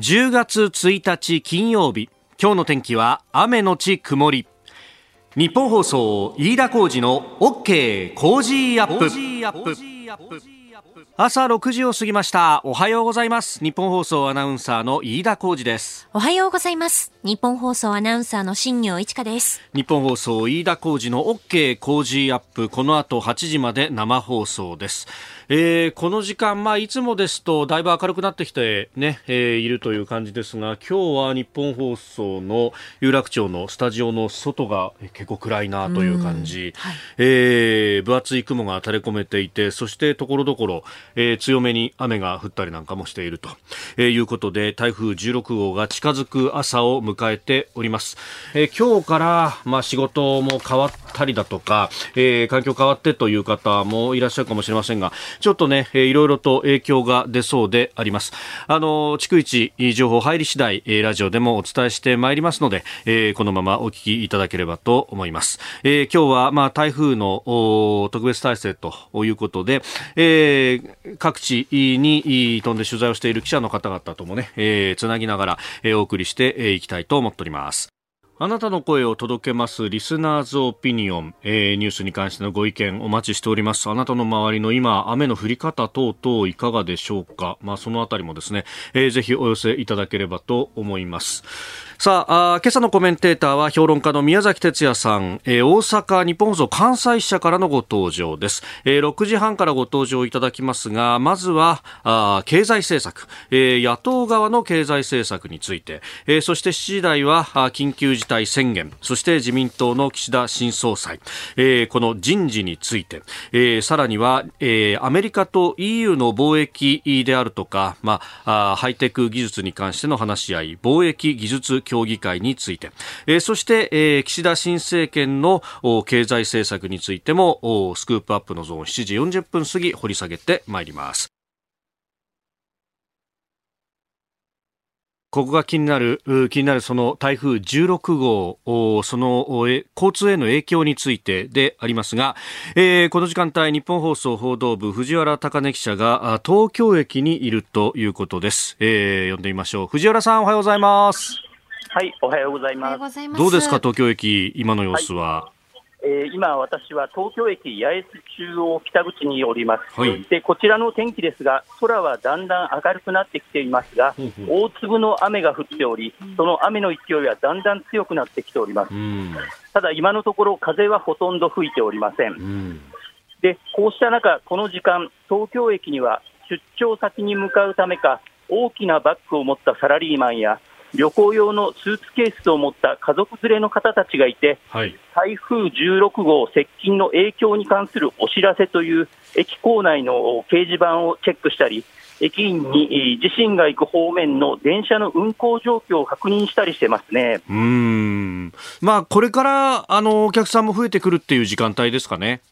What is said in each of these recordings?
10月1日金曜日。今日の天気は雨のち曇り。日本放送飯田浩二の OK 工事アップ。朝6時を過ぎました。おはようございます。日本放送アナウンサーの飯田浩二です。おはようございます。日本放送アナウンサーの新業一華です。日本放送飯田浩二の OK 工事アップ。この後8時まで生放送ですえー、この時間、まあ、いつもですとだいぶ明るくなってきてね、えー、いるという感じですが今日は日本放送の有楽町のスタジオの外が結構暗いなという感じ、はい、えー、分厚い雲が垂れ込めていてそしてところどころ、えー、強めに雨が降ったりなんかもしていると、えー、いうことで台風16号が近づく朝を迎えております、えー、今日から、まあ、仕事も変わったりだとか、えー、環境変わってという方もいらっしゃるかもしれませんがちょっとね、いろいろと影響が出そうであります。あの、逐一情報入り次第、ラジオでもお伝えしてまいりますので、このままお聞きいただければと思います。今日は、まあ、台風の特別体制ということで、各地に飛んで取材をしている記者の方々ともね、つなぎながら、お送りしていきたいと思っております。あなたの声を届けますリスナーズオピニオン、えー、ニュースに関してのご意見お待ちしております。あなたの周りの今、雨の降り方等々いかがでしょうか？まあ、そのあたりもですね、えー、ぜひお寄せいただければと思います。さああ今朝のコメンテーターは評論家の宮崎哲也さん、えー、大阪日本放送関西支社からのご登場です、えー、6時半からご登場いただきますがまずはあ経済政策、えー、野党側の経済政策について、えー、そして7時台は緊急事態宣言そして自民党の岸田新総裁、えー、この人事について、えー、さらには、えー、アメリカと EU の貿易であるとか、まあ、ハイテク技術に関しての話し合い貿易技術協議会について、えー、そして、えー、岸田新政権の経済政策についてもスクープアップのゾーン7時40分過ぎ掘り下げてまいります。ここが気になる、気になるその台風16号、その交通への影響についてでありますが、えー、この時間帯、日本放送報道部藤原貴根記者が東京駅にいるということです。えー、呼んでみましょう。藤原さん、おはようございます。はい、おはようございます。どうですか、東京駅、今の様子は？はいえー、今、私は東京駅八重洲中央北口におります、はい、でこちらの天気ですが、空はだんだん明るくなってきていますが、大粒の雨が降っており、その雨の勢いはだんだん強くなってきております、ただ、今のところ、風はほとんど吹いておりません。でこうした中、この時間、東京駅には出張先に向かうためか、大きなバッグを持ったサラリーマンや旅行用のスーツケースを持った家族連れの方たちがいて、はい、台風16号接近の影響に関するお知らせという駅構内の掲示板をチェックしたり、駅員に自身が行く方面の電車の運行状況を確認したりしてますね。うん。まあ、これからあのお客さんも増えてくるっていう時間帯ですかね。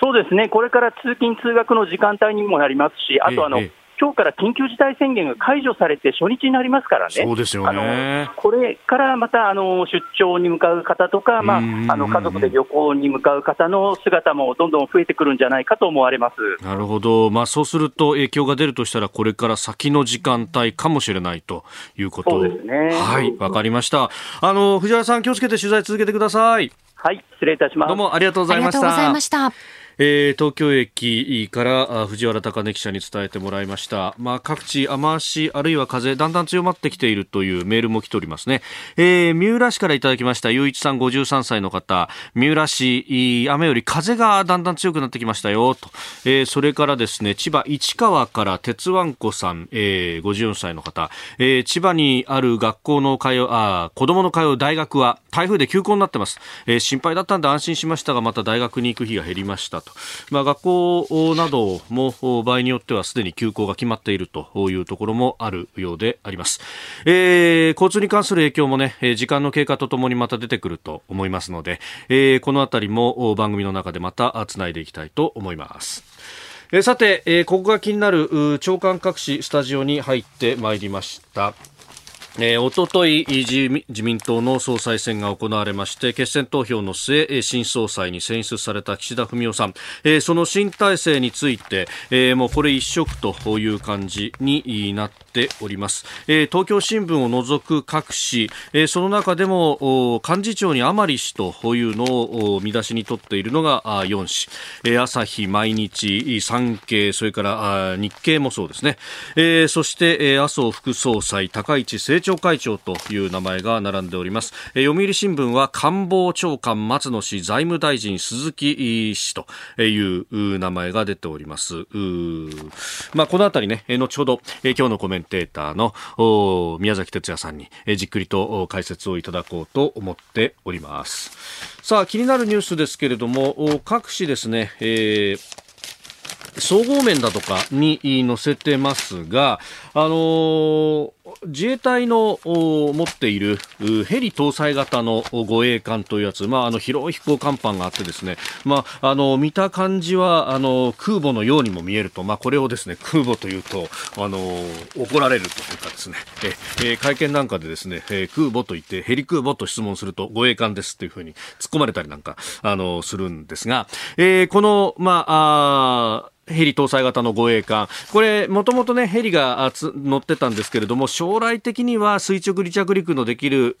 そうですね、これから通勤・通学の時間帯にもなりますし、あとあの、ええ今日から緊急事態宣言が解除されて初日になりますからね、そうですよねこれからまたあの出張に向かう方とか、まあ、あの家族で旅行に向かう方の姿もどんどん増えてくるんじゃないかと思われますなるほど、まあ、そうすると影響が出るとしたら、これから先の時間帯かもしれないということそうですね。はい、わかりました。あの藤原さん、気をつけて取材続けてください。はい、失礼いたします。どうもありがとうございました。えー、東京駅から藤原貴根記者に伝えてもらいました。まあ、各地雨足あるいは風だんだん強まってきているというメールも来ておりますね。えー、三浦市からいただきました。雄一さん53歳の方。三浦市、雨より風がだんだん強くなってきましたよ。と。えー、それからですね、千葉市川から鉄腕子さん、えー、54歳の方。えー、千葉にある学校の通う、あ、子供の通う大学は台風で休校になってます。えー、心配だったんで安心しましたが、また大学に行く日が減りましたと。まあ、学校なども場合によってはすでに休校が決まっているというところもあるようであります。えー、交通に関する影響もね、時間の経過とともにまた出てくると思いますので、えー、このあたりも番組の中でまたつないでいきたいと思います。えさて、え、ここが気になる長官各紙スタジオに入ってまいりました。えー、おととい自民党の総裁選が行われまして決選投票の末新総裁に選出された岸田文雄さん、えー、その新体制について、えー、もうこれ一色という感じになってております、えー、東京新聞を除く各紙、えー、その中でも幹事長に甘利氏というのを見出しに取っているのが4紙、えー、朝日毎日産経それから日経もそうですね、えー、そして、えー、麻生副総裁高市政調会長という名前が並んでおります、えー、読売新聞は官房長官松野氏財務大臣鈴木氏という名前が出ております。まあ、このあたりね、後ほどえ、今日のコメンテーターの宮崎哲也さんにじっくりと解説をいただこうと思っております。さあ気になるニュースですけれども各紙ですね、えー総合面だとかに載せてますが、あのー、自衛隊の持っているヘリ搭載型の護衛艦というやつ、まあ、あの広い飛行甲板があってですね、まあ、あの見た感じはあの空母のようにも見えると、まあ、これをですね空母というとあの怒られるというかですねえ、え会見なんかでですね、え空母と言ってヘリ空母と質問すると護衛艦ですというふうに突っ込まれたりなんかあのするんですが、えー、この、まあ、あヘリ搭載型の護衛艦。これ、もともとね、ヘリが乗ってたんですけれども、将来的には垂直離着陸のできる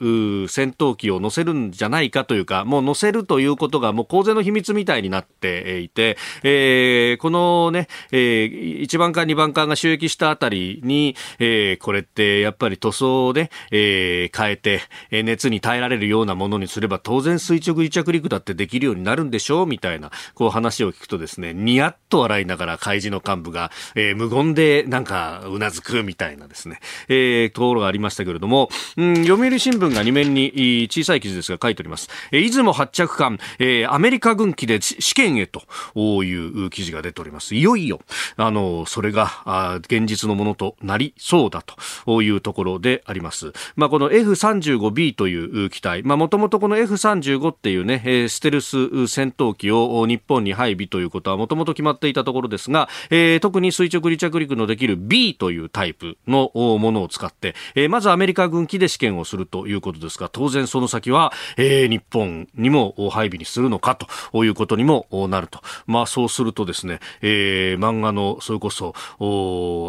戦闘機を乗せるんじゃないかというか、もう乗せるということがもう公然の秘密みたいになっていて、えー、このね、えー、1番艦、2番艦が収益したあたりに、えー、これってやっぱり塗装で、えー、変えて、熱に耐えられるようなものにすれば、当然垂直離着陸だってできるようになるんでしょう？みたいな、こう話を聞くとですね、ニヤッと笑いながらから開示の幹部が、えー、無言でなんかうなずくみたいなですね、えー、ところがありましたけれども、うん、読売新聞が2面に小さい記事ですが書いております。えー、出雲発着艦、えー、アメリカ軍機で試験へという記事が出ております。いよいよ、あの、それがあ現実のものとなりそうだというところであります。まあ、この F35B という機体、まあ、もともとこの F35 っていうね、ステルス戦闘機を日本に配備ということはもともと決まっていたところですが、えー、特に垂直離着陸のできる B というタイプのものを使って、えー、まずアメリカ軍機で試験をするということですが、当然その先は、えー、日本にも配備にするのかということにもなると。まあそうするとですね、えー、漫画のそれこそ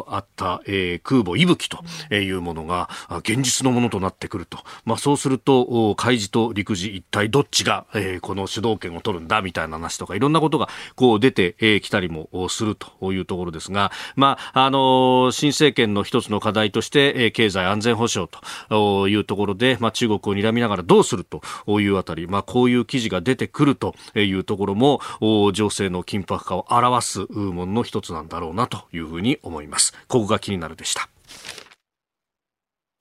あった、えー、空母息吹というものが現実のものとなってくると。まあそうすると海事と陸自一体どっちが、えー、この主導権を取るんだみたいな話とかいろんなことがこう出てき、たりもするというところですが、まあ、あの、新政権の一つの課題として、経済安全保障というところで、まあ、中国を睨みながらどうするというあたり、まあ、こういう記事が出てくるというところも、情勢の緊迫化を表すものの一つなんだろうなというふうに思います。ここが気になるでした。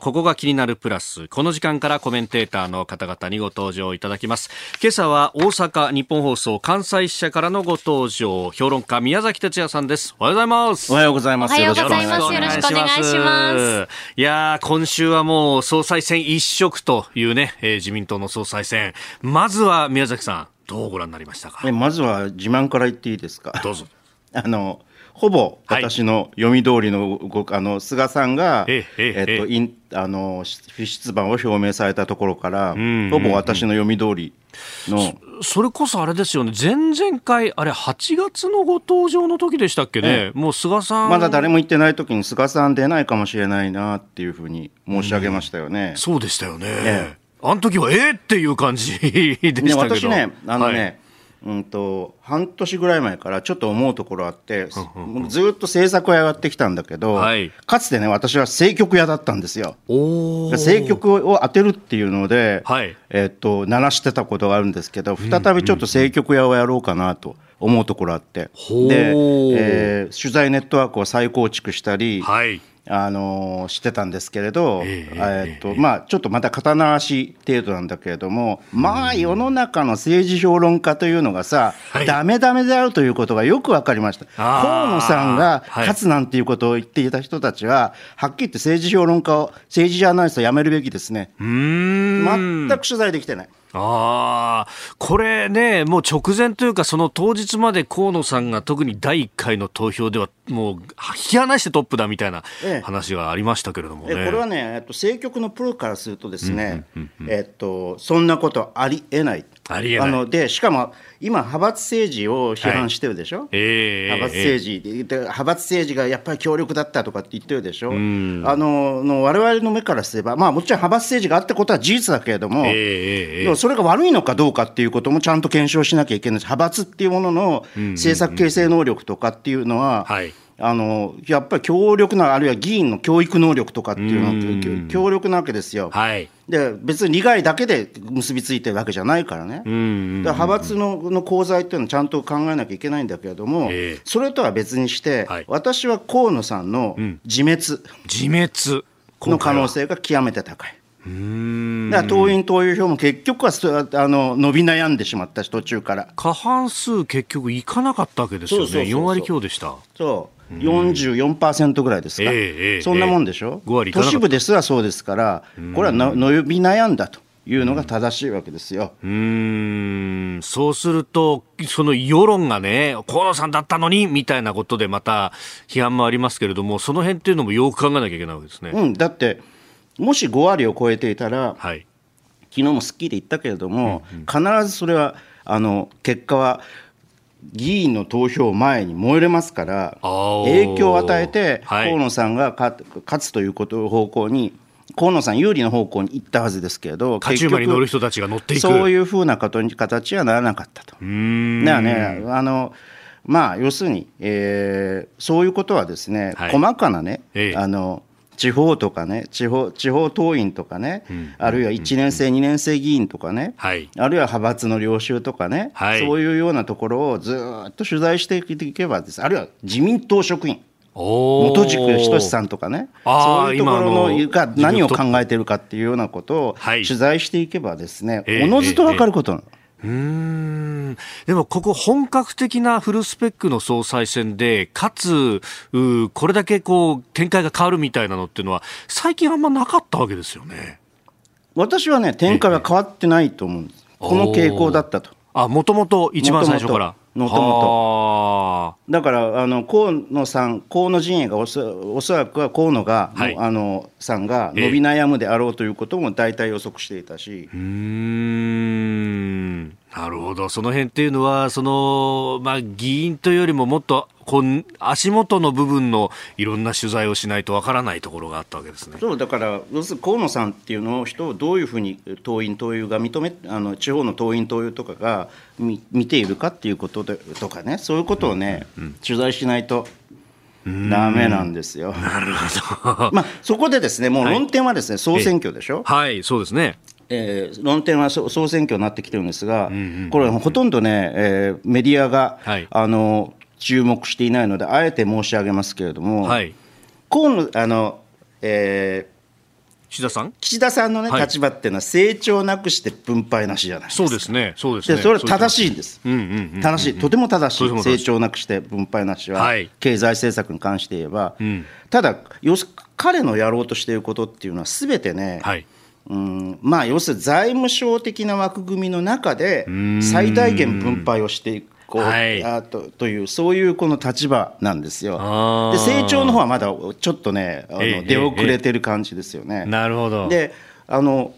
ここが気になるプラス。この時間からコメンテーターの方々にご登場いただきます。今朝は大阪日本放送関西支社からのご登場、評論家宮崎哲也さんです。おはようございます。おはようございます。おはようございます。よろしくお願いします。いや今週はもう総裁選一色というね、えー、自民党の総裁選。まずは宮崎さん、どうご覧になりましたか？まずは自慢から言っていいですか？どうぞ。あの、ほぼ私の読み通りの動く、あの菅さんが、えっと、インあの不出馬を表明されたところから、ほぼ私の読み通りの。それこそあれですよね、前々回、あれ、8月のご登場の時でしたっけね、ええ、もう菅さん。まだ誰も言ってない時に、菅さん出ないかもしれないなっていうふうに申し上げましたよね。うそうでしたよね。ええ、あの時は、ええっていう感じでしたけど、ね、私ね、あのね、はいうんと、半年ぐらい前からちょっと思うところあって、ずっと政策をやってきたんだけど、はい、かつてね私は政局屋だったんですよ。政局を当てるっていうので、はい、えー、っと鳴らしてたことがあるんですけど再びちょっと政局屋をやろうかなと。思うところあって、で、えー、取材ネットワークを再構築したり、はい、あのしてたんですけれど、えっとまあ、ちょっとまた刀足程度なんだけれども、まあ世の中の政治評論家というのがさ、はい、ダメダメであるということがよく分かりました。河野さんが勝つなんていうことを言っていた人たちは、はっきり言って政治評論家を政治ジャーナリストをやめるべきですね。全く取材できてない。ああ、これね、もう直前というか、その当日まで河野さんが特に第1回の投票ではもう引き離してトップだみたいな話がありましたけれども、ね。ええ、これはね、えっと、政局のプロからするとですね、えっと、そんなことありえない。ありえない。あのでしかも今、派閥政治を批判してるでしょ、はいえー、派閥政治、えー、で派閥政治がやっぱり強力だったとかって言ってるでしょ、うあのの我々の目からすれば、まあ、もちろん派閥政治があったことは事実だけれども、えー、それが悪いのかどうかっていうこともちゃんと検証しなきゃいけない派閥っていうものの政策形成能力とかっていうのは、はいあのやっぱり強力な、あるいは議員の教育能力とかっていうのは強力なわけですよ。はい、で別に利害だけで結びついてるわけじゃないからね。だから派閥のの功罪っていうのをちゃんと考えなきゃいけないんだけれども、えー、それとは別にして、はい、私は河野さんの自滅、自滅。の可能性が極めて高い。だから党員・党友票も結局はあの伸び悩んでしまったし、途中から。過半数、結局いかなかったわけですよね、そうそうそうそう。4割強でした。そう。44%ぐらいですか、えー、そんなもんでしょ、えー、都市部ですらそうですから、これは伸び悩んだと。いうのが正しいわけですよ。うん。そうすると、その世論がね、河野さんだったのにみたいなことで、また批判もありますけれども、その辺っていうのもよく考えなきゃいけないわけですね、うん、だって、もし5割を超えていたら、はい、昨日も『スッキリ』で言ったけれども、うんうん、必ずそれはあの結果は議員の投票前に燃えれますから、影響を与えて、河野さんが勝つということ方向に、河野さん有利の方向に行ったはずですけれど、勝ち馬に乗る人たちが乗っていく。そういうふうな形はならなかったと。だからねあのまあ、要するに、えー、そういうことはですね、はい、細かなね、ええ、あの地方とかね地方地方党員とかね、うん、あるいは1年生、うん、2年生議員とかね、はい、あるいは派閥の領袖とかね、はい、そういうようなところをずっと取材していけばです。あるいは自民党職員。元軸仁さんとかね、そういうところのが何を考えてるかっていうようなことを取材していけばですね、おのずと分かることなの。えーえーうんでもここ本格的なフルスペックの総裁選で、かつ、これだけこう展開が変わるみたいなのっていうのは、最近あんまなかったわけですよね。私はね、展開は変わってないと思うんです。この傾向だったと。あ、もともと一番最初から。もともと。だからあの河野さん、河野陣営がおそおそらくは河野が、はい、あのさんが伸び悩むであろうということも大体予測していたし。うんなるほど、その辺っていうのは、そのまあ、議員というよりももっとこん足元の部分のいろんな取材をしないとわからないところがあったわけですねそうだから、要するに河野さんっていうのを人をどういうふうに党員・党友が認めあの地方の党員・党友とかが見見ているかっていうことでとかね、そういうことをね、うんうん、取材しないと。ダメなんですよ。なるほど。まあそこでですね、もう論点はですね、はい、総選挙でしょ？はい、そうですね。えー、論点は総選挙になってきてるんですが、これ、ほとんどね、えー、メディアが、はい、あの注目していないので、あえて申し上げますけれども、はい、河野あの、えー、岸田さん？岸田さんのね、はい、立場っていうのは、成長なくして分配なしじゃないですか。そうですね、そうですね。それは正しいんです。正しい、とても正しい、成長なくして分配なしは、はい、経済政策に関して言えば、うん、ただ、要す彼のやろうとしていることっていうのは、すべてね、はいうんまあ、要するに財務省的な枠組みの中で最大限分配をしていく。こう、はい、あとというそういうこの立場なんですよ。で成長の方はまだちょっとねあの出遅れてる感じですよね。なるほどであの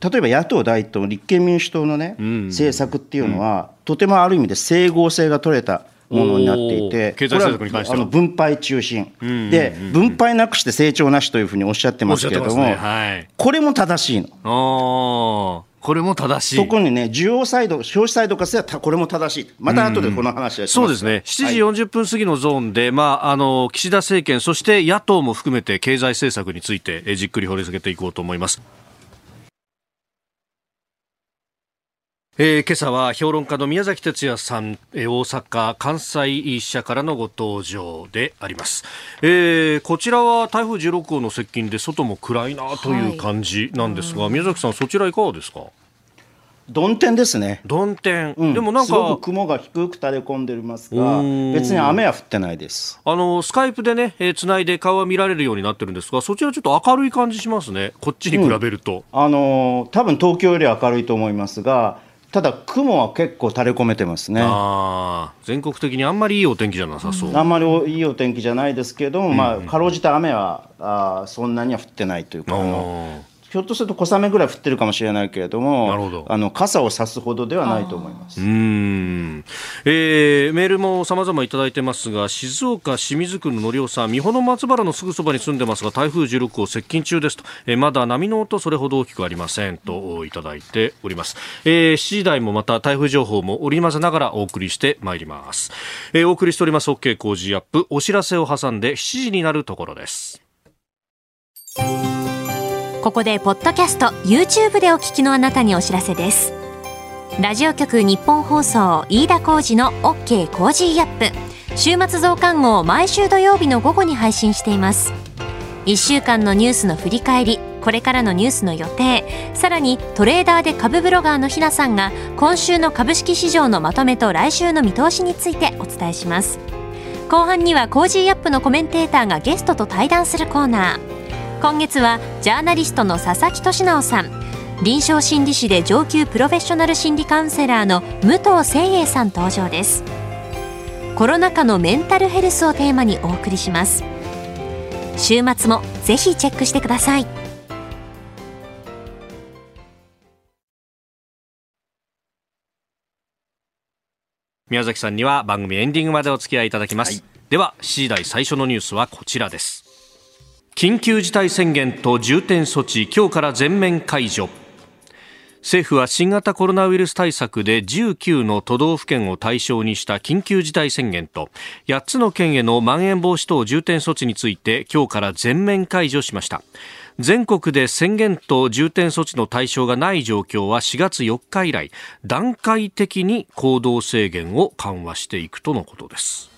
例えば野党第一党立憲民主党のね、うん、政策っていうのは、うん、とてもある意味で整合性が取れたものになっていて、経済政策に関してはあの分配中心、で、分配なくして成長なしというふうにおっしゃってますけれども、ねはい、これも正しいの。これも正しい。そこにね、需要サイド、消費サイドからすれば、これも正しい。また後でこの話はそうですね。7時40分過ぎのゾーンで、はい、まあ、あの、岸田政権、そして野党も含めて経済政策について、じっくり掘り下げていこうと思います。えー、今朝は評論家の宮崎哲也さん、えー、大阪・関西支社からのご登場であります、えー、こちらは台風16号の接近で外も暗いなという感じなんですが、はい、宮崎さんそちらいかがですか？曇天ですね。曇天、うん、でもなんかすごく雲が低く垂れ込んでますが、別に雨は降ってないです。あのスカイプでね、えー、つないで顔は見られるようになってるんですが、そちらちょっと明るい感じしますね。こっちに比べると。うん、あの多分東京より明るいと思いますが。ただ、雲は結構垂れ込めてますね。全国的にあんまりいいお天気じゃなさそう、あんまりいいお天気じゃないですけど、うん、まあ、かろうじて雨はあそんなには降ってないというか、ひょっとすると小雨ぐらい降ってるかもしれないけれども、なるほどあの傘を差すほどではないと思います。うんえー、メールもさまざまいただいてますが、静岡清水区ののりおさん、三保松原のすぐそばに住んでますが、台風16号接近中ですと、えー、まだ波の音それほど大きくありませんといただいております。えー、7時台もまた台風情報も織り交ぜながらお送りしてまいります。えー、お送りしております OK 工事アップ、お知らせを挟んで7時になるところです。ここでポッドキャスト YouTube でお聞きのあなたにお知らせです。ラジオ局ニッポン放送飯田浩司の OK コージーアップ。週末増刊号毎週土曜日の午後に配信しています。1週間のニュースの振り返りこれからのニュースの予定。さらにトレーダーで株ブロガーのひなさんが今週の株式市場のまとめと来週の見通しについてお伝えします。後半にはコージーアップのコメンテーターがゲストと対談するコーナー。今月はジャーナリストの佐々木俊尚さん。臨床心理士で上級プロフェッショナル心理カウンセラーの武藤清栄さん登場です。コロナ禍のメンタルヘルスをテーマにお送りします。週末もぜひチェックしてください。宮崎さんには番組エンディングまでお付き合いいただきます、はい、では7時台最初のニュースはこちらです緊急事態宣言と重点措置今日から全面解除。政府は新型コロナウイルス対策で19の都道府県を対象にした緊急事態宣言と8つの県へのまん延防止等重点措置について今日から全面解除しました。全国で宣言と重点措置の対象がない状況は4月4日以来段階的に行動制限を緩和していくとのことです。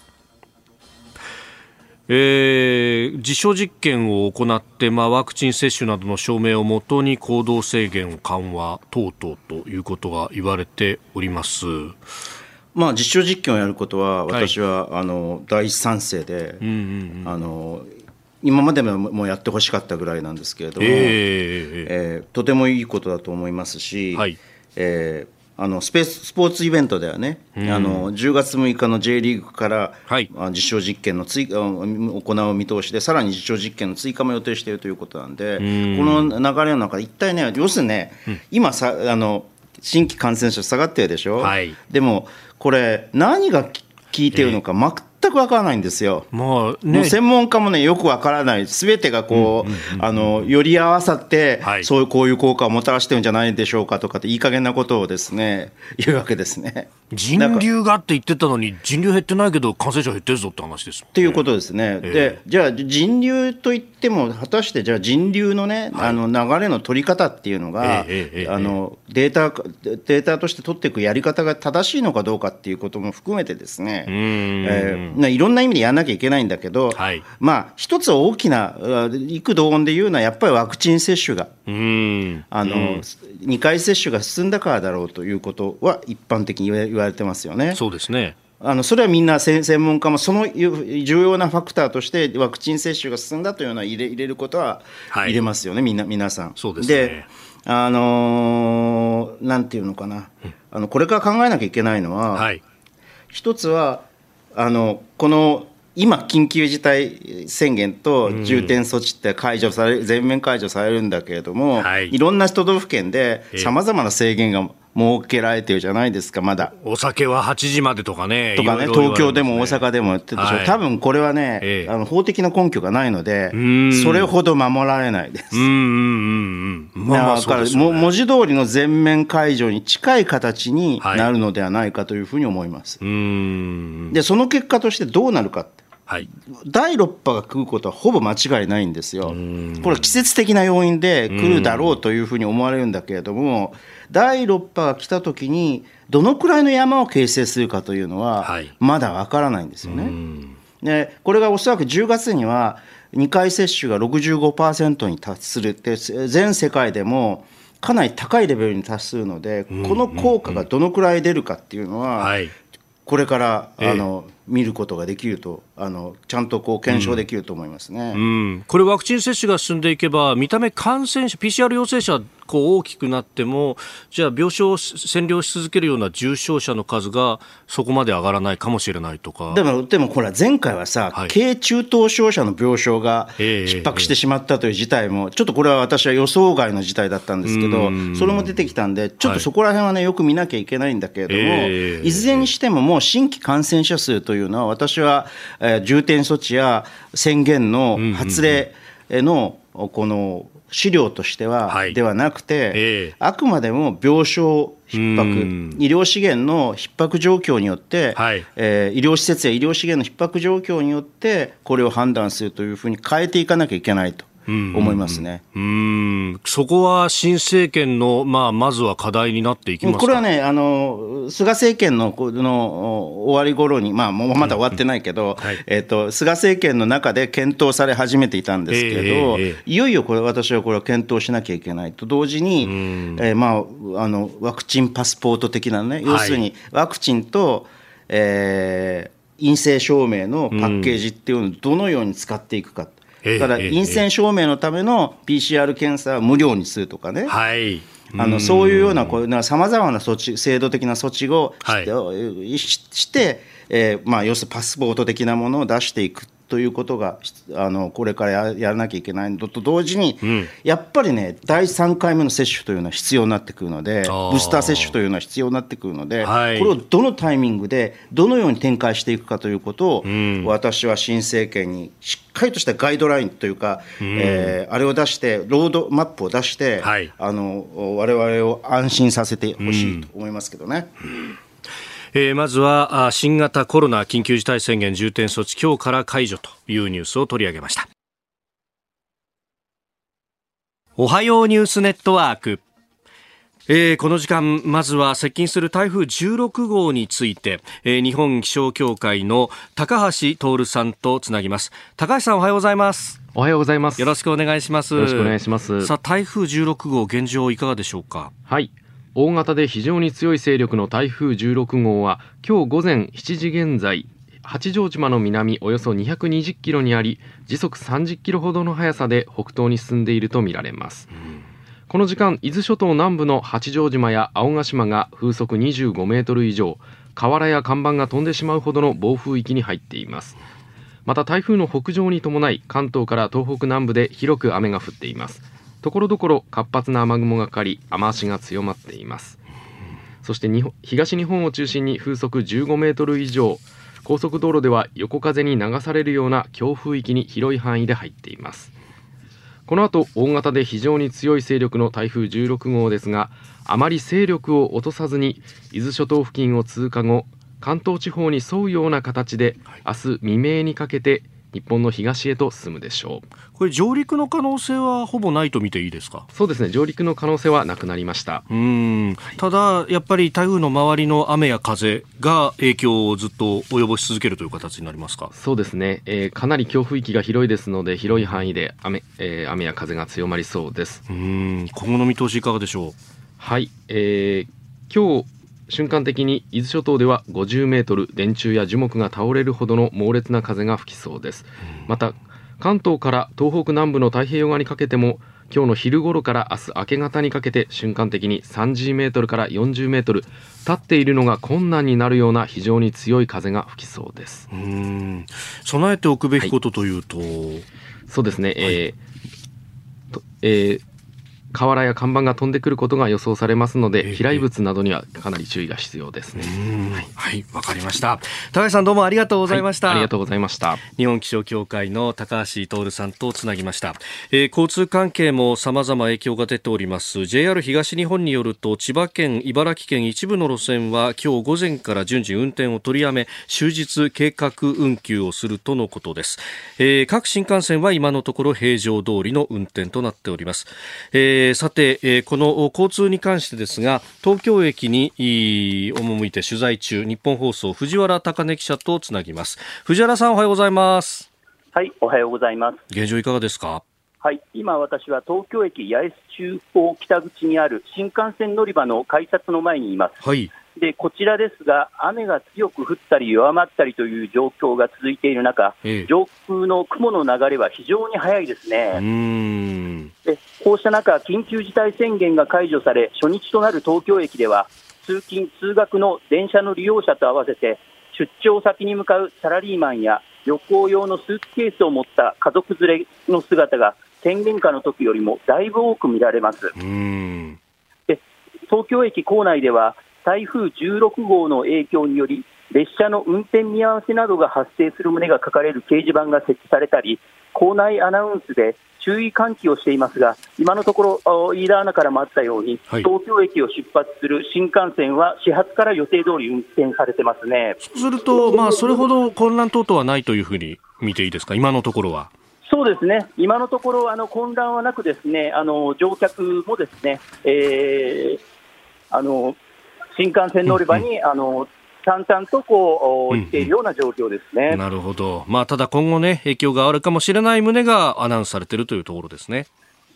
えー、実証実験を行って、まあ、ワクチン接種などの証明をもとに行動制限を緩和等々ということが言われております。まあ、実証実験をやることは私は、はい、あの大賛成で、うんうんうん、あの今までももうやってほしかったぐらいなんですけれども、えー、えー、とてもいいことだと思いますし、はい、えーあのスペーススポーツイベントではね、うん、あの10月6日の J リーグから、はい、実証実験の追行う見通しでさらに実証実験の追加も予定しているということなんで、うん、この流れの中で一体ね要するにね、うん、今さあの新規感染者下がってるでしょ、はい、でもこれ何が効いてるのか全全くわからないんですよ。もう、ね、もう専門家もね、よくわからない。すべてがこう、あの、より合わさって、はい、そういうこういう効果をもたらしてるんじゃないでしょうかとかって、いい加減なことをですね、言うわけですね。人流がって言ってたのに、人流減ってないけど、感染者減ってるぞって話です、ね、っていうことですね。えー、で、じゃあ、人流といっても、果たしてじゃあ人流のね、はい、あの流れの取り方っていうのが、えー、あのデータ、データとして取っていくやり方が正しいのかどうかっていうことも含めてですね、えーいろんな意味でやらなきゃいけないんだけど、はい、まあ一つ大きな幾同音で言うのはやっぱりワクチン接種がうん。あの、うん、2回接種が進んだからだろうということは一般的に言われてますよね。そうですね。あのそれはみんな専門家もその重要なファクターとしてワクチン接種が進んだというのは入れ入れることは入れますよね、はい、みんな皆さん。そうですね、であのー、なんていうのかな、あのこれから考えなきゃいけないのは、はい、一つはあのこの今、緊急事態宣言と重点措置って解除され、全面解除されるんだけれども、はい、いろんな都道府県でさまざまな制限が設けられてるじゃないですか、まだ。お酒は8時までとかね。とかね、東京でも大阪でもやってるでしょ、はい、多分これはね、ええ、あの法的な根拠がないので、それほど守られないです。うんうんうんまあ、だから、ね、文字通りの全面解除に近い形になるのではないかというふうに思います。はい、で、その結果としてどうなるかって。はい、第6波が来ることはほぼ間違いないんですよ。これは季節的な要因で来るだろうというふうに思われるんだけれども、第6波が来たときに、どのくらいの山を形成するかというのは、まだわからないんですよね。でこれがおそらく10月には、2回接種が65%に達するって、全世界でもかなり高いレベルに達するので、この効果がどのくらい出るかっていうのは、これからあの、見ることができるとあのちゃんとこう検証できると思いますね、うん、うん、これワクチン接種が進んでいけば見た目感染者 PCR 陽性者こう大きくなってもじゃあ病床を占領し続けるような重症者の数がそこまで上がらないかもしれないとか。でもでもこれは前回はさ、はい、軽中等症者の病床が逼迫してしまったという事態も、ちょっとこれは私は予想外の事態だったんですけど、それも出てきたんで、ちょっとそこら辺はね、よく見なきゃいけないんだけれども、いずれにしてももう新規感染者数というのは、私は、えー、重点措置や宣言の発令のこの資料としては、はい、ではなくて、えー、あくまでも病床逼迫、医療資源の逼迫状況によって、はい、えー、医療施設や医療資源の逼迫状況によって、これを判断するというふうに変えていかなきゃいけないと。思いますね。うん、そこは新政権の、まあ、まずは課題になっていきますこれはね、あの菅政権のこの終わり頃に、まあ、もうまだ終わってないけど、はい、えーと、菅政権の中で検討され始めていたんですけど、えー、いよいよこれ、私はこれは検討しなきゃいけないと同時に、えー、まあ、あのワクチンパスポート的なね、要するにワクチンと、えー、陰性証明のパッケージっていうのをどのように使っていくか。だから陰性証明のための PCR 検査は無料にするとかね、はい、あのそういうようなさまざまな措置制度的な措置をし,、して、えーまあ、要するにパスポート的なものを出していくということがあのこれからやらなきゃいけないの。と同時に、うん、やっぱりね第3回目の接種というのは必要になってくるのでブースター接種というのは必要になってくるので、はい、これをどのタイミングでどのように展開していくかということを、うん、私は新政権にしっかりとしたガイドラインというか、うん、えー、あれを出してロードマップを出して、はい、あの我々を安心させてほしいと思いますけどね。うんえー、まずは新型コロナ緊急事態宣言重点措置今日から解除というニュースを取り上げました。おはようニュースネットワーク。えー、この時間まずは接近する台風16号について、えー、日本気象協会の高橋徹さんとつなぎます。高橋さんおはようございます。おはようございます。よろしくお願いします。よろしくお願いします。さあ台風16号現状いかがでしょうか？はい大型で非常に強い勢力の台風16号は今日午前7時現在八丈島の南およそ220キロにあり時速30キロほどの速さで北東に進んでいるとみられます、うん、この時間伊豆諸島南部の八丈島や青ヶ島が風速25メートル以上瓦や看板が飛んでしまうほどの暴風域に入っています。また台風の北上に伴い関東から東北南部で広く雨が降っています。ところどころ活発な雨雲がかかり雨足が強まっています。そして東日本を中心に風速15メートル以上高速道路では横風に流されるような強風域に広い範囲で入っています。この後大型で非常に強い勢力の台風16号ですがあまり勢力を落とさずに伊豆諸島付近を通過後関東地方に沿うような形で明日未明にかけて日本の東へと進むでしょう。これ上陸の可能性はほぼないと見ていいですか？そうですね。上陸の可能性はなくなりました。うん。ただやっぱり台風の周りの雨や風が影響をずっと及ぼし続けるという形になりますか？そうですね、えー、かなり強風域が広いですので広い範囲で雨,、えー、雨や風が強まりそうです。うん。今後の見通しいかがでしょう？はい、えー、今日瞬間的に伊豆諸島では50メートル電柱や樹木が倒れるほどの猛烈な風が吹きそうです、うん、また関東から東北南部の太平洋側にかけても今日の昼頃から明日明け方にかけて瞬間的に30メートルから40メートル立っているのが困難になるような非常に強い風が吹きそうです。うん。備えておくべきことというと、はい、そうですね、はい、えーえー瓦や看板が飛んでくることが予想されますので、飛来物などにはかなり注意が必要ですね。はい、わ、はい、かりました。高橋さんどうもありがとうございました、はい、ありがとうございました。日本気象協会の高橋徹さんとつなぎました。えー、交通関係も様々影響が出ております。JR 東日本によると、千葉県、茨城県一部の路線は今日午前から順次運転を取りやめ、終日計画運休をするとのことです。えー、各新幹線は今のところ平常通りの運転となっております。えー、さて、えー、この交通に関してですが東京駅に赴いて取材中日本放送藤原貴根記者とつなぎます。藤原さんおはようございます。はいおはようございます。現状いかがですか？はい今私は東京駅八重洲中央北口にある新幹線乗り場の改札の前にいます。はいでこちらですが、雨が強く降ったり弱まったりという状況が続いている中、ええ、上空の雲の流れは非常に速いですね。でこうした中、緊急事態宣言が解除され、初日となる東京駅では、通勤・通学の電車の利用者と合わせて、出張先に向かうサラリーマンや旅行用のスーツケースを持った家族連れの姿が宣言下の時よりもだいぶ多く見られます。で東京駅構内では台風16号の影響により列車の運転見合わせなどが発生する旨が書かれる掲示板が設置されたり構内アナウンスで注意喚起をしていますが、今のところ、飯田アナからもあったように、はい、東京駅を出発する新幹線は始発から予定通り運転されてますね。そうすると、まあ、それほど混乱等々はないというふうに見ていいですか、今のところは。そうですね、今のところあの混乱はなく、ですねあの乗客もですね、えー、あの新幹線乗り場に、あの淡々とこう、言っているような状況ですね。うんうん、なるほど。まあ、ただ今後ね、影響があるかもしれない旨がアナウンスされているというところですね。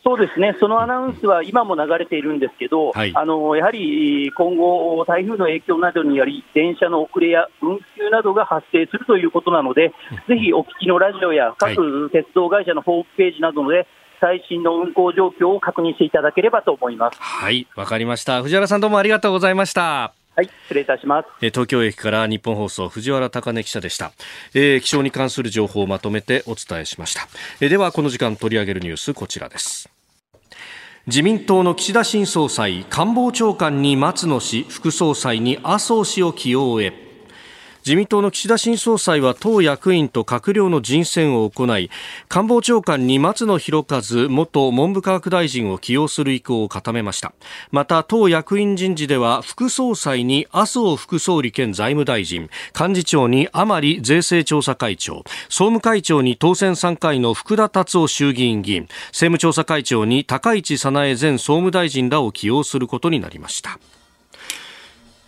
そうですね、そのアナウンスは今も流れているんですけど、はい、あのやはり今後、台風の影響などにより、電車の遅れや運休などが発生するということなので、ぜひお聞きのラジオや各鉄道会社のホームページなどで、最新の運行状況を確認していただければと思います。はい、わかりました。藤原さんどうもありがとうございました。はい、失礼いたします。東京駅から日本放送藤原貴根記者でした。えー、気象に関する情報をまとめてお伝えしました。えー、ではこの時間取り上げるニュースこちらです。自民党の岸田新総裁、官房長官に松野氏、副総裁に麻生氏を起用へ。自民党の岸田新総裁は党役員と閣僚の人選を行い官房長官に松野博一元文部科学大臣を起用する意向を固めました。また党役員人事では副総裁に麻生副総理兼財務大臣幹事長に甘利税制調査会長総務会長に当選3回の福田達夫衆議院議員政務調査会長に高市早苗前総務大臣らを起用することになりました。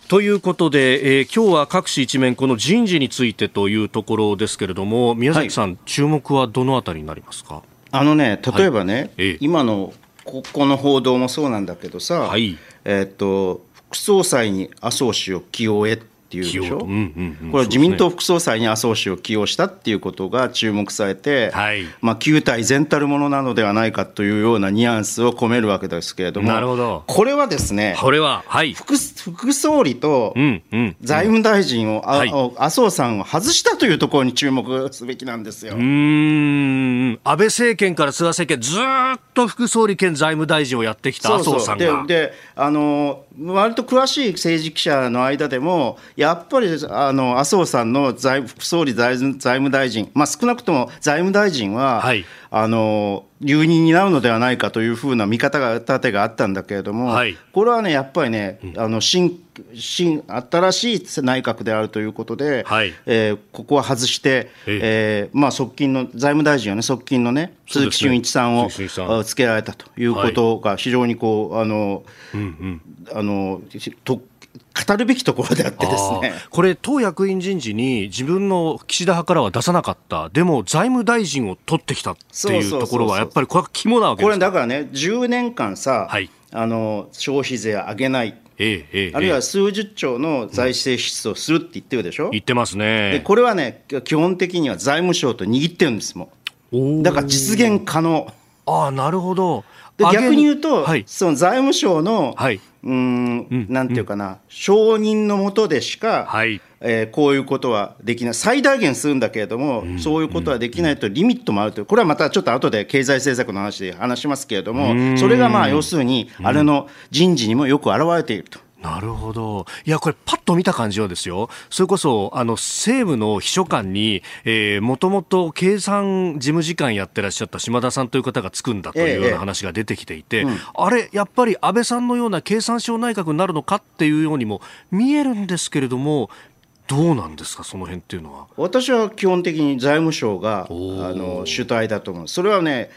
ということで、えー、今日は各紙一面この人事についてというところですけれども宮崎さん、はい、注目はどのあたりになりますか？あのね例えばね、はい。えー、今のここの報道もそうなんだけどさ、はい、えー、っと副総裁に麻生氏を起用へっていうでしょ、うんうんうん、これは自民党副総裁に麻生氏を起用したっていうことが注目されて、はい、まあ、旧体全たるものなのではないかというようなニュアンスを込めるわけですけれども、なるほど。これはですね、これは、はい、副副総理と財務大臣を、うんうん、麻生さんを外したというところに注目すべきなんですよ。うん。安倍政権から菅政権、ずっと副総理兼財務大臣をやってきた麻生さんが。そうそう。でであの割と詳しい政治記者の間でも、やっぱりあの麻生さんの財副総理財務大臣、まあ、少なくとも財務大臣は、はい、あの留任になるのではないかというふうな見方が立てがあったんだけれども、はい、これはね、やっぱりね、あの新新新しい内閣であるということで、はい、えー、ここは外して、えーまあ、側近の財務大臣はね、側近のね、鈴木俊一さんをつけられたということが、非常にこう、あの、うんうん、あのと語るべきところであってですね。これ、党役員人事に自分の岸田派からは出さなかった、でも財務大臣を取ってきたっていうところは、やっぱりこれは肝なわけこれだからね、10年間さ、はい、あの消費税上げない。ええあるいは数十兆の財政支出をするって言ってるでしょ、うん、言ってますね。でこれはね、基本的には財務省と握ってるんですもん、だから実現可能。ああなるほどで逆に言うと、はい、その財務省の、はい、うんなんていうかな、承認のもとでしか、はい。えー、こういうことはできない、最大限するんだけれども、うん、そういうことはできないとリミットもあるという、これはまたちょっと後で経済政策の話で話しますけれども、それがまあ要するに、あれの人事にもよく表れていると。なるほど。いや、これ、パッと見た感じはですよ、それこそ、あの、政務の秘書官に、えー、もともと計算事務次官やってらっしゃった島田さんという方がつくんだというような話が出てきていて、ええうん、あれ、やっぱり安倍さんのような経産省内閣になるのかっていうようにも見えるんですけれども、どうなんですか、その辺っていうのは？私は基本的に財務省があの主体だと思う。それはね、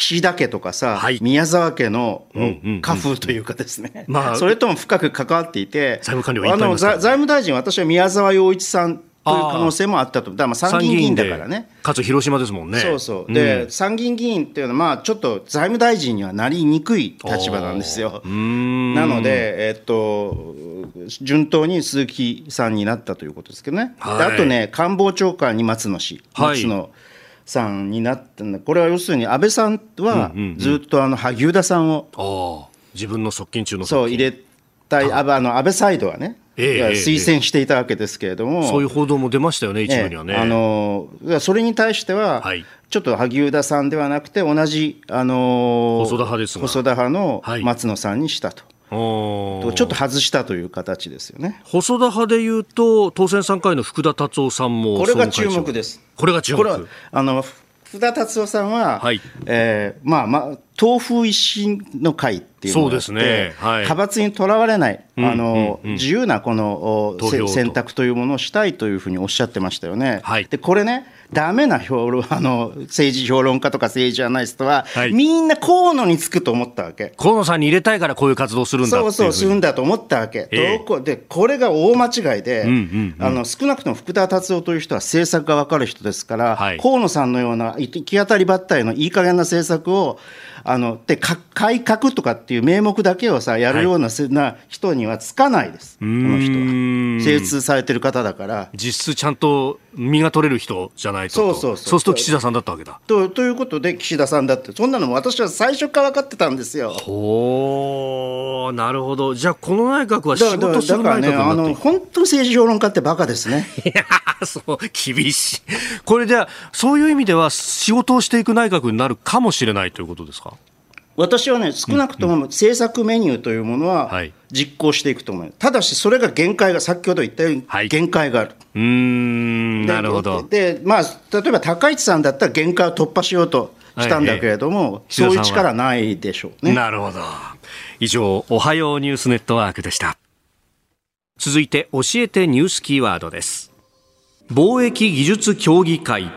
岸田家とかさ、はい、宮沢家の家風というかですね、まあ、それとも深く関わっていて、財務官僚あの財務大臣、私は宮沢洋一さんという可能性もあったと、だまあ参議院議員だからね。かつ広島ですもんね。そうそう。で、うん、参議院議員っていうのは、まあ、ちょっと財務大臣にはなりにくい立場なんですよ。なので、えっと、順当に鈴木さんになったということですけどね。はい、あとね、官房長官に松野氏、松野さんになったんだ。これは要するに安倍さんはずっとあの萩生田さんを、自分の側近中のそう入れたいあの安倍サイドはね、ええ、推薦していたわけですけれども、そういう報道も出ましたよね、一部にはね。あのそれに対しては、はい、ちょっと萩生田さんではなくて、同じ、あの細田派です細田派の松野さんにしたと。はい、ちょっと外したという形ですよね。細田派でいうと、当選3回の福田達夫さんもこれが注目です。これが注目。あの福田達夫さんは、はい。えーまあまあ、東風維新の会っていうのがあって、ね。はい、派閥にとらわれない、あの、うんうん、自由なこの選択というものをしたいというふうにおっしゃってましたよね。はい、でこれねダメな評論 あの政治評論家とか政治ジャーナリストは、はい、みんな河野につくと思ったわけ。河野さんに入れたいからこういう活動するんだそうそうするんだと思ったわけ、えー、でこれが大間違いで、うんうんうん、あの少なくとも福田達夫という人は政策が分かる人ですから、はい、河野さんのような行き当たりばったりのいい加減な政策をあので改革とかっていう名目だけをさやるような,、な人にはつかないです、この人は。精通されてる方だから。実質ちゃんと身が取れる人じゃないとそうそうそうそうすると岸田さんだったわけだ。とということで岸田さんだってそんなのも私は最初から分かってたんですよ。ほーなるほどじゃあこの内閣は仕事する内閣ね、あの本当政治評論家ってバカですね。いやそう厳しいこれではそういう意味では仕事をしていく内閣になるかもしれないということですか？私はね、少なくとも政策メニューというものは実行していくと思う、ただし、それが限界が、先ほど言ったように、限界がある。うんなるほど。でまあ、例えば高市さんだったら限界を突破しようとしたんだけれども、はい、そういう力ないでしょうね。なるほど。以上、おはようニュースネットワークでした。続いて、教えてニュースキーワードです。貿易技術協議会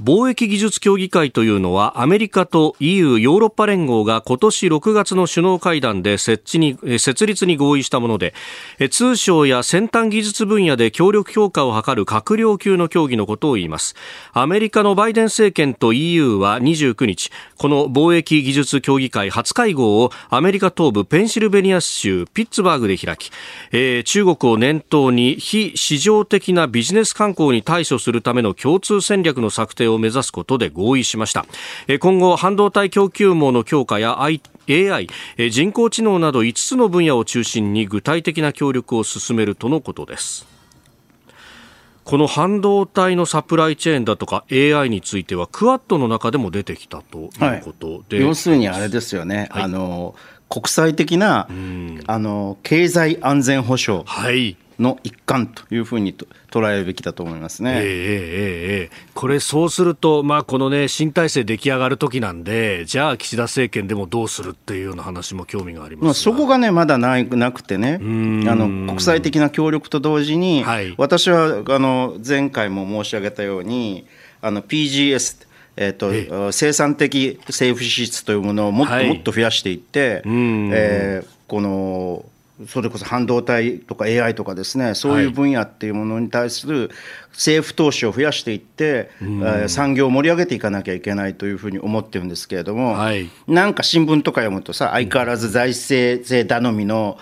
貿易技術協議会というのはアメリカと EU ヨーロッパ連合が今年6月の首脳会談で設置に設立に合意したもので通商や先端技術分野で協力強化を図る閣僚級の協議のことを言います。アメリカのバイデン政権と EU は29日この貿易技術協議会初会合をアメリカ東部ペンシルベニア州ピッツバーグで開き、えー、中国を念頭に非市場的なビジネス観光に対処するための共通戦略の策定を目指すことで合意しました。今後半導体供給網の強化や AI 人工知能など5つの分野を中心に具体的な協力を進めるとのことです。この半導体のサプライチェーンだとか AI についてはクアッドの中でも出てきたということで、はい、要するにあれですよね、はい、あの国際的なあの経済安全保障、はい、の一環というふうに捉えるべきだと思いますね。えー、えー、えー、これ、そうすると、まあ、このね、新体制出来上がる時なんで、じゃあ、岸田政権でもどうするっていうような話も興味がありますそこがね、まだないなくてね、あの国際的な協力と同時に、はい、私はあの前回も申し上げたように、あの PGS、えーと、生産的政府支出というものをもっともっと増やしていって、はい、えー、このそれこそ半導体とか AI とかですねそういう分野っていうものに対する政府投資を増やしていって、はい、産業を盛り上げていかなきゃいけないというふうに思ってるんですけれども、はい、なんか新聞とか読むとさ相変わらず財政税頼みの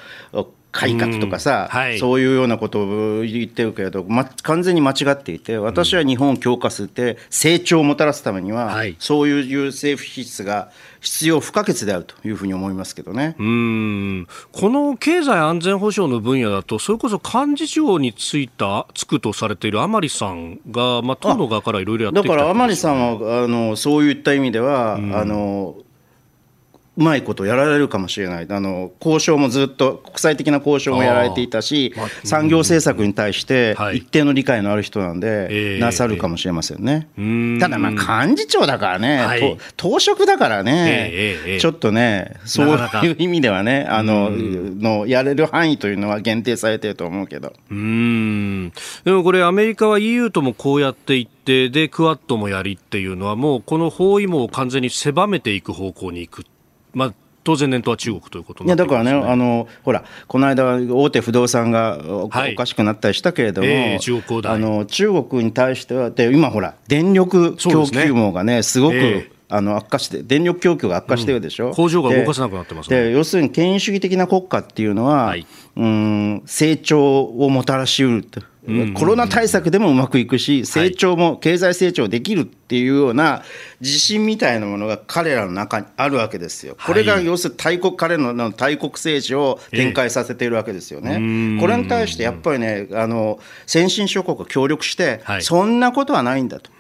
改革とかさ、はい、そういうようなことを言ってるけれど、ま、完全に間違っていて、私は日本を強化するって、成長をもたらすためには、はい、そういう政府支出が必要不可欠であるというふうに思いますけどね。うん。この経済安全保障の分野だと、それこそ幹事長についた、つくとされている甘利さんが、まあ、党の側からいろいろやってだから甘利さんはあの、そういった意味では、あのうまいことやられるかもしれない。あの交渉もずっと国際的な交渉もやられていたし産業政策に対して一定の理解のある人なんで、なさるかもしれませんね、ただまあ幹事長だからね、はい、当職だからね、ちょっとねそういう意味ではねあののやれる範囲というのは限定されてると思うけどうんでもこれアメリカは EU ともこうやっていってでクアッドもやりっていうのはもうこの包囲網を完全に狭めていく方向に行くまあ、当然念頭は中国ということ、ね、いやだからねあの、ほら、この間、大手不動産がおはい、おかしくなったりしたけれども、えー、中国あの中国に対しては、で今、ほら、電力供給網がね、すごく、えーあの悪化して、電力供給が悪化してるでしょ、うん、工場が動かせなくなってます、ね、で要するに権威主義的な国家っていうのは、はい、うん成長をもたらしうるとコロナ対策でもうまくいくし、成長も経済成長できるっていうような自信みたいなものが彼らの中にあるわけですよ。これが要するに大国、彼の大国政治を展開させているわけですよね。これに対してやっぱりね、あの先進諸国が協力して、そんなことはないんだと。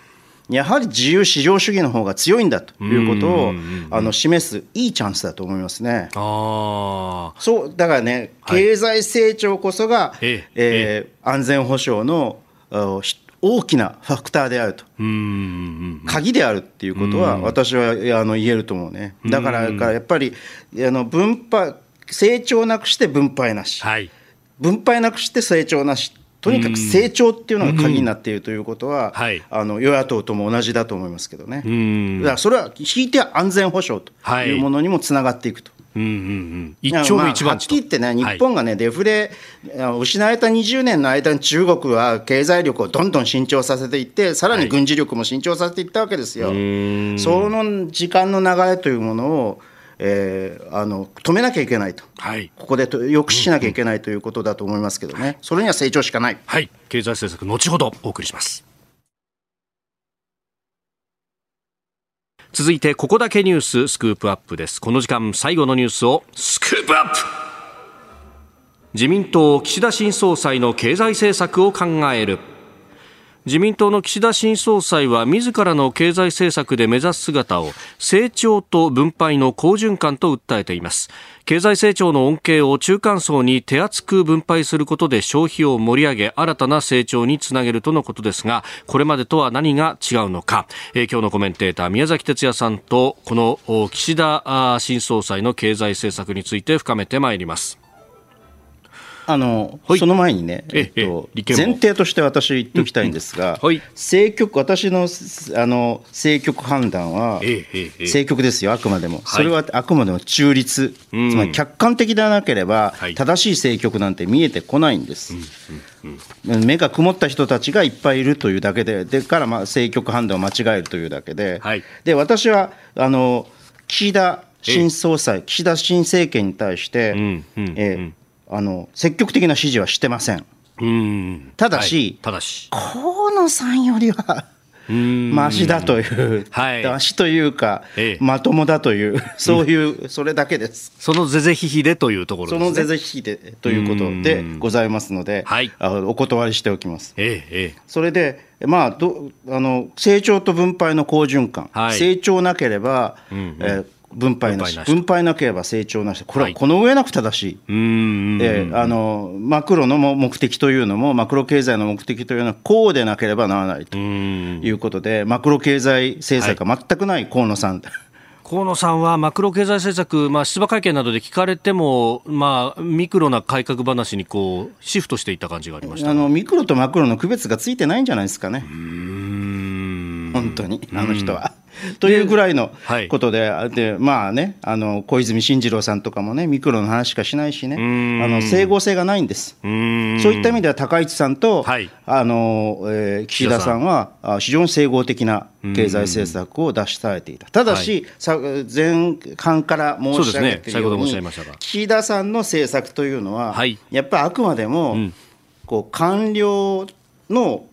やはり自由市場主義の方が強いんだということをあの示すいいチャンスだと思いますね。あそうだからね、経済成長こそが、はい、えー、安全保障の大きなファクターであると、鍵であるっていうことは、私はあの言えると思うね。だからやっぱりあの分配成長なくして分配なし、はい、分配なくして成長なしとにかく成長っていうのが鍵になっているということは、はい、あの与野党とも同じだと思いますけどね、だからそれは引いて安全保障というものにもつながっていくと。うんうんうん、一丁目一番地、まあ、はっきり言ってね、日本がね、デフレ、失われた20年の間に中国は経済力をどんどん伸長させていって、さらに軍事力も伸長させていったわけですよ。はい、その時間の流れというものをえー、あの止めなきゃいけないと、はい、ここで抑止しなきゃいけないということだと思いますけどね、それには成長しかない。はい、経済政策、後ほどお送りします。続いてここだけニューススクープアップです。この時間最後のニュースをスクープアップ!自民党岸田新総裁の経済政策を考える自民党の岸田新総裁は自らの経済政策で目指す姿を成長と分配の好循環と訴えています。経済成長の恩恵を中間層に手厚く分配することで消費を盛り上げ新たな成長につなげるとのことですがこれまでとは何が違うのか、えー、今日のコメンテーター宮崎哲也さんとこの岸田新総裁の経済政策について深めてまいります。あの、はい、その前にね、えっと、前提として私言っておきたいんですが、うんうんはい、政局私のあの政局判断は、政局ですよあくまでも、それはあくまでも中立、つまり客観的でなければ、正しい政局なんて見えてこないんです。目が曇った人たちがいっぱいいるというだけで、でからまあ政局判断を間違えるというだけで、で私はあの岸田新総裁、岸田新政権に対して、えあの積極的な支持はしてません。うん。ただし、はい、ただし。河野さんよりはましだという、はい、ましというか、ええ、まともだという、そういう、それだけです。そのぜぜひひでというところ、ね、そのぜぜひひでということでございますので、はい、あお断りしておきます。ええ、それで、まあ、どあの成長と分配の好循環、はい、成長なければ、うんうん、えー分配なし。分配なければ成長なし。これはこの上なく正しい、であのマクロの目的というのもマクロ経済の目的というのはこうでなければならないということでマクロ経済政策が全くない河野さん、はい河野さんはマクロ経済政策、まあ、出馬会見などで聞かれても、まあ、ミクロな改革話にこうシフトしていった感じがありました、あのミクロとマクロの区別がついてないんじゃないですかね。本当に、あの人は。というぐらいのことで、はい、でまあね、あの小泉進次郎さんとかもね、ミクロの話しかしないしね、あの整合性がないんです。そういった意味では高市さんと、はい、あのえー、岸田さんは非常に整合的な経済政策を出しされていた。ただし、はい、前半から申し上げているように、ね、岸田さんの政策というのは、はい、やっぱりあくまでも、うん、こう官僚の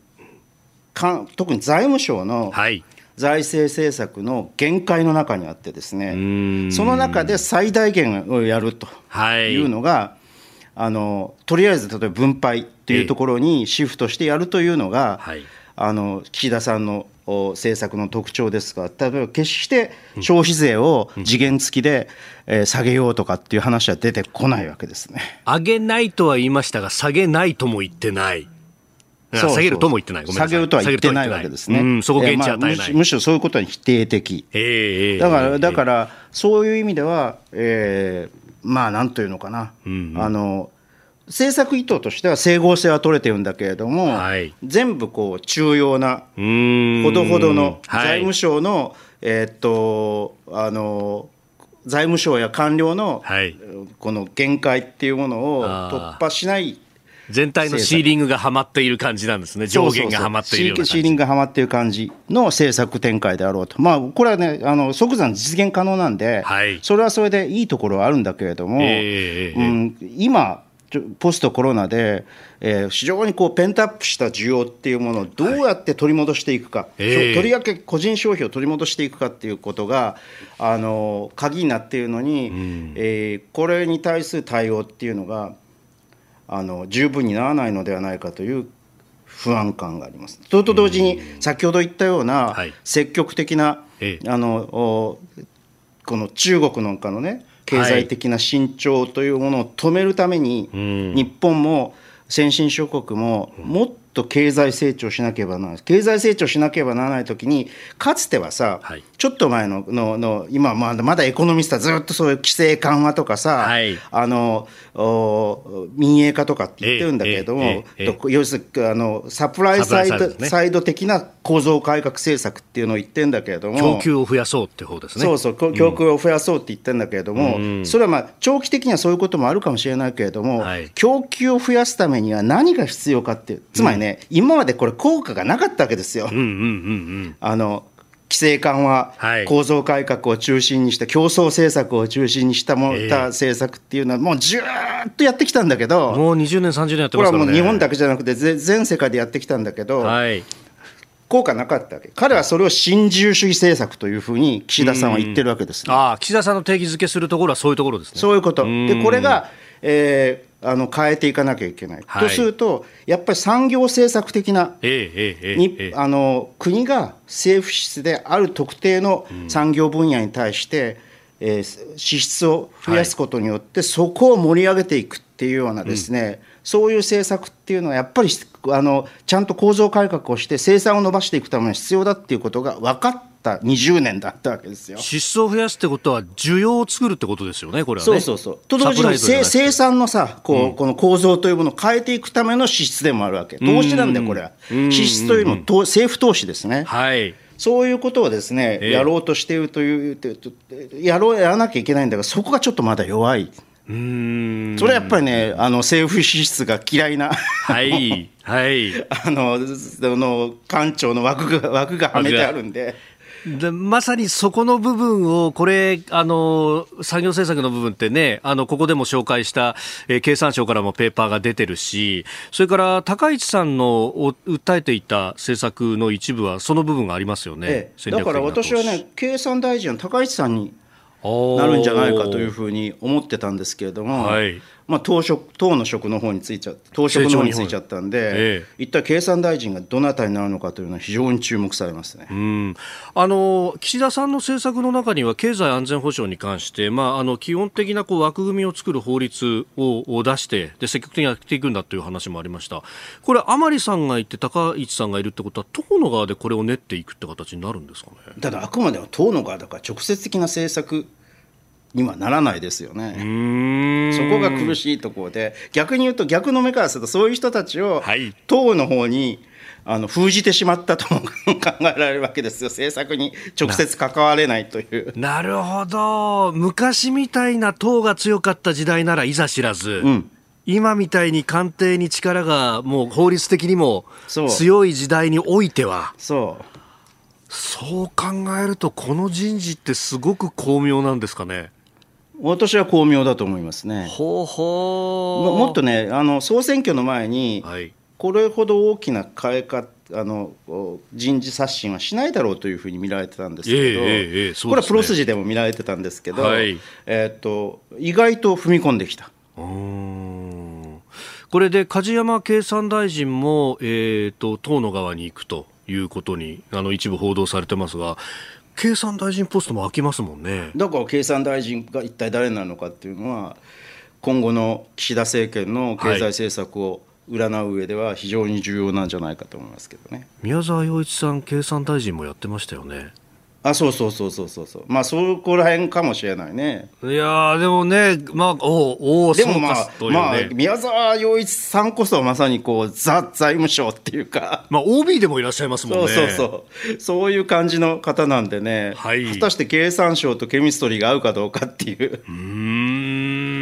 か特に財務省の、はい。財政政策の限界の中にあってですねその中で最大限をやるとい。うのが、はい、あのとりあえず例えば分配というところにシフトしてやるというのが、はい、あの岸田さんの政策の特徴ですが例えば決して消費税を次元付きで、え下げようとかっていう話は出てこないわけですね。上げないとは言いましたが下げないとも言ってない。下げるとも言ってない、下げるとは言ってないわけですね、うん、そこ、現地与えない、まあ、むしろそういうことは否定的、えー、だからだからそういう意味では、えー、まあなんというのかな、うんうん、あの政策意図としては整合性は取れてるんだけれども、はい、全部こう重要な、ほどほどの財務省の、はい、えー、っとあの財務省や官僚の、はい、この限界っていうものを突破しない全体のシーリングがはまっている感じなんですね、上限がはまっているようなシーリングがはまっている感じの政策展開であろうと、まあ、これはね、あの即座に実現可能なんで、はい、それはそれでいいところはあるんだけれども、えー、うん、今、ポストコロナで、えー、非常にこうペンタアップした需要っていうものをどうやって取り戻していくか、はい、とりわけ個人消費を取り戻していくかっていうことがあの鍵になっているのに、うん、えー、これに対する対応っていうのがあの十分にならないのではないかという不安感があります。それと同時に先ほど言ったような積極的な、はい、あのこの中国なんかのね経済的な伸長というものを止めるために、日本も先進諸国ももっと経済成長しなければならない。経済成長しなければならない時にかつてはさ、はい、ちょっと前ののの今まだまだエコノミストはずっとそういう規制緩和とかさ、はい、あの民営化とかって言ってるんだけれども、えええ、要するにあのサプライサイドね、サイド的な構造改革政策っていうのを言ってるんだけれども。供給を増やそうって方ですね。そうそう供給を増やそうって言ってるんだけれども、うん、それはまあ長期的にはそういうこともあるかもしれないけれども、はい、供給を増やすためには何が必要かっていうつまりね、うん、今までこれ効果がなかったわけですよ。あの規制緩和、はい、構造改革を中心にした競争政策を中心にしたも、えー、た政策っていうのはもうずっとやってきたんだけど。もう20年30年やってますから、ね、これはもう日本だけじゃなくて全世界でやってきたんだけど、はい、効果なかったわけ。彼はそれを新自由主義政策というふうに岸田さんは言ってるわけです、ね、あ岸田さんの定義づけするところはそういうところですね。そういうこと。でこれが、えー、あの変えていかなきゃいけない、はい、とすると、やっぱり産業政策的な、ええにあの国が政府支出である特定の産業分野に対して、うん、えー、支出を増やすことによって、そこを盛り上げていくっていうようなですね、うん、そういう政策っていうのはやっぱりあのちゃんと構造改革をして生産を伸ばしていくために必要だっていうことが分かった20年だったわけですよ。支出を増やすってことは需要を作るってことですよね、これは、ね、そうそうそう。と同時に生産のさこう、うん、この構造というものを変えていくための支出でもあるわけ。投資なんだよ、これは。支出というのも政府投資ですね。はい。そういうことをですね、やろうとしているという、やろうやらなきゃいけないんだが、そこがちょっとまだ弱い。うん。それはやっぱりね、あの政府支出が嫌いな、はい、はい、あのの官庁の枠が枠がはめてあるんで。でまさにそこの部分を、これ、あの産業政策の部分ってね、あのここでも紹介した、えー、経産省からもペーパーが出てるし、それから高市さんの訴えていた政策の一部は、その部分がありますよね、ええ、だから私はね、経産大臣は高市さんになるんじゃないかというふうに思ってたんですけれども、はい、まあ、党職党の職の方についちゃ党職の方についちゃったんで、ええ、一体経産大臣がどなたになるのかというのは非常に注目されますね、うん、あの岸田さんの政策の中には経済安全保障に関して、まあ、あの基本的なこう枠組みを作る法律を出してで積極的にやっていくんだという話もありました。これ甘利さんがいて高市さんがいるってことは党の側でこれを練っていくって形になるんですかね？ただあくまでも党の側だから直接的な政策にはならないですよね。そこが苦しいところで逆に言うと逆の目からするとそういう人たちを党の方にあの封じてしまったと考えられるわけですよ。政策に直接関われないという。なるほど。昔みたいな党が強かった時代ならいざ知らず、うん、今みたいに官邸に力がもう法律的にも強い時代においてはそう。そう考えるとこの人事ってすごく巧妙なんですかね私は巧妙だと思いますね。ほうほう。もっとねあの総選挙の前に、はい、これほど大きな変え方あの人事刷新はしないだろうというふうに見られてたんですけど、えーえーね、これはプロ筋でも見られてたんですけど、はい、えー、っと意外と踏み込んできた。これで梶山経産大臣も、えーと党の側に行くということにあの一部報道されてますが経産大臣ポストも空きますもんね。だから経産大臣が一体誰なのかっていうのは今後の岸田政権の経済政策を占う上では非常に重要なんじゃないかと思いますけどね、宮沢洋一さん経産大臣もやってましたよねあそうそうそうそうそうそう。まあそこら辺かもしれないね。いやでもねまあおおでもまあ、ね、まあ宮沢洋一さんこそまさにこうザ財務省っていうか。まあ OB でもいらっしゃいますもんね。そうそうそう。そういう感じの方なんでね、はい、果たして経産省とケミストリーが合うかどうかっていう。うん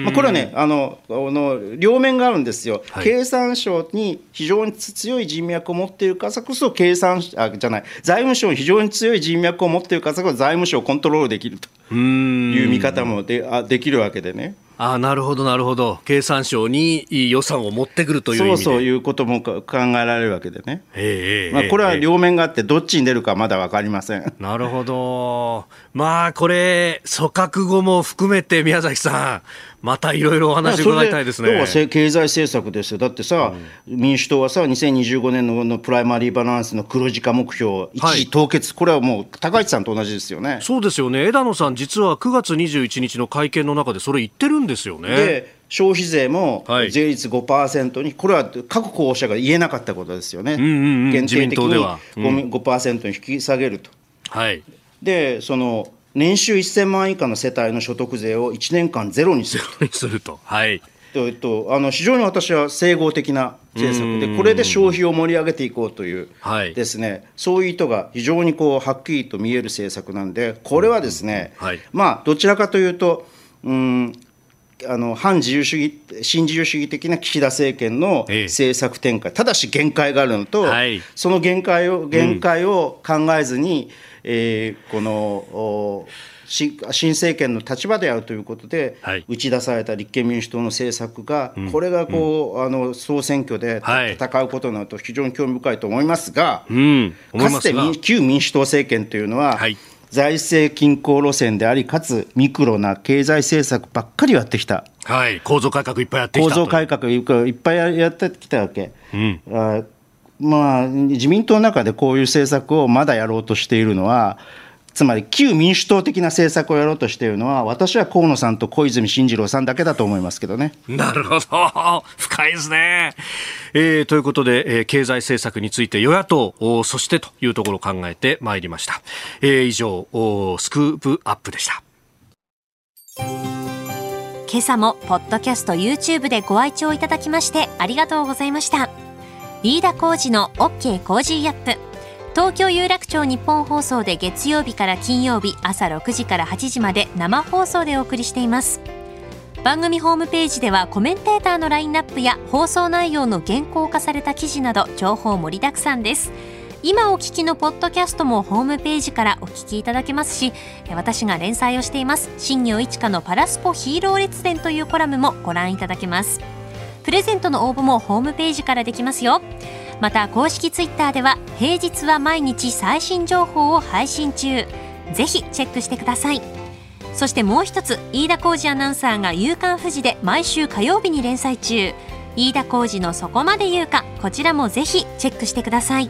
まあこれはねあのあの両面があるんですよ、はい、経産省に非常に強い人脈を持っているからこそ経産あじゃない。財務省に非常に強い人脈を持っていうか財務省をコントロールできると。いう見方もであできるわけでね。あなるほどなるほど。経産省に予算を持ってくるというそうそういうことも考えられるわけでね、えー、まあ、これは両面があってどっちに出るかまだ分かりません。なるほど。まあこれ組閣後も含めて宮崎さんまたいろいろお話伺いたいですね。要は経済政策ですよ。だってさ、うん、民主党はさ、2025年ののプライマリーバランスの黒字化目標、一時凍結、はい、これはもう高市さんと同じですよね。そうですよね。枝野さん、実は9月21日の会見の中でそれ言ってるんですよね。で消費税も税率5%に、これは各候補者が言えなかったことですよね、限定的に 5%, 5に引き下げると。はい、でその年収1000万以下の世帯の所得税を1年間ゼロにする。と。すると。はい。えっと、あの非常に私は整合的な政策。で、これで消費を盛り上げていこうという。ですね、はい、そういう意図が非常にこうはっきりと見える政策なんで、これはですね、はい、まあ、どちらかというと、うん、あの反自由主義、新自由主義的な岸田政権の政策展開、ただし限界があるのと、はい、その限界を限界を考えずに、うんえー、この新政権の立場であるということで、はい、打ち出された立憲民主党の政策が、うん、これがこう、うん、あの総選挙で戦うことになると、非常に興味深いと思いますが、うん、かつて旧民主党政権というのは、はい、財政均衡路線であり、かつミクロな経済政策ばっかりやってきた。はい、構造改革いっぱいやってきた構造改革いっぱいやってきたわけ。うん。あまあ、自民党の中でこういう政策をまだやろうとしているのは、つまり旧民主党的な政策をやろうとしているのは、私は河野さんと小泉進次郎さんだけだと思いますけどね。なるほど、深いですね。えー、ということで、えー、経済政策について与野党、そしてというところを考えてまいりました。えー、以上、スクープアップでした。今朝もポッドキャスト YouTube でご愛聴いただきましてありがとうございました。飯田浩司の OK コージーアップ。東京有楽町ニッポン放送で月曜日から金曜日朝6時から8時まで生放送でお送りしています。番組ホームページではコメンテーターのラインナップや放送内容の原稿化された記事など情報盛りだくさんです。今お聞きのポッドキャストもホームページからお聞きいただけますし私が連載をしています。新業一華のパラスポヒーロー列伝というコラムもご覧いただけます。プレゼントの応募もホームページからできますよ。また公式ツイッターでは平日は毎日最新情報を配信中。ぜひチェックしてください。そしてもう一つ飯田浩二アナウンサーが「夕刊富士」で毎週火曜日に連載中。飯田浩二の「そこまで言うか」こちらもぜひチェックしてください。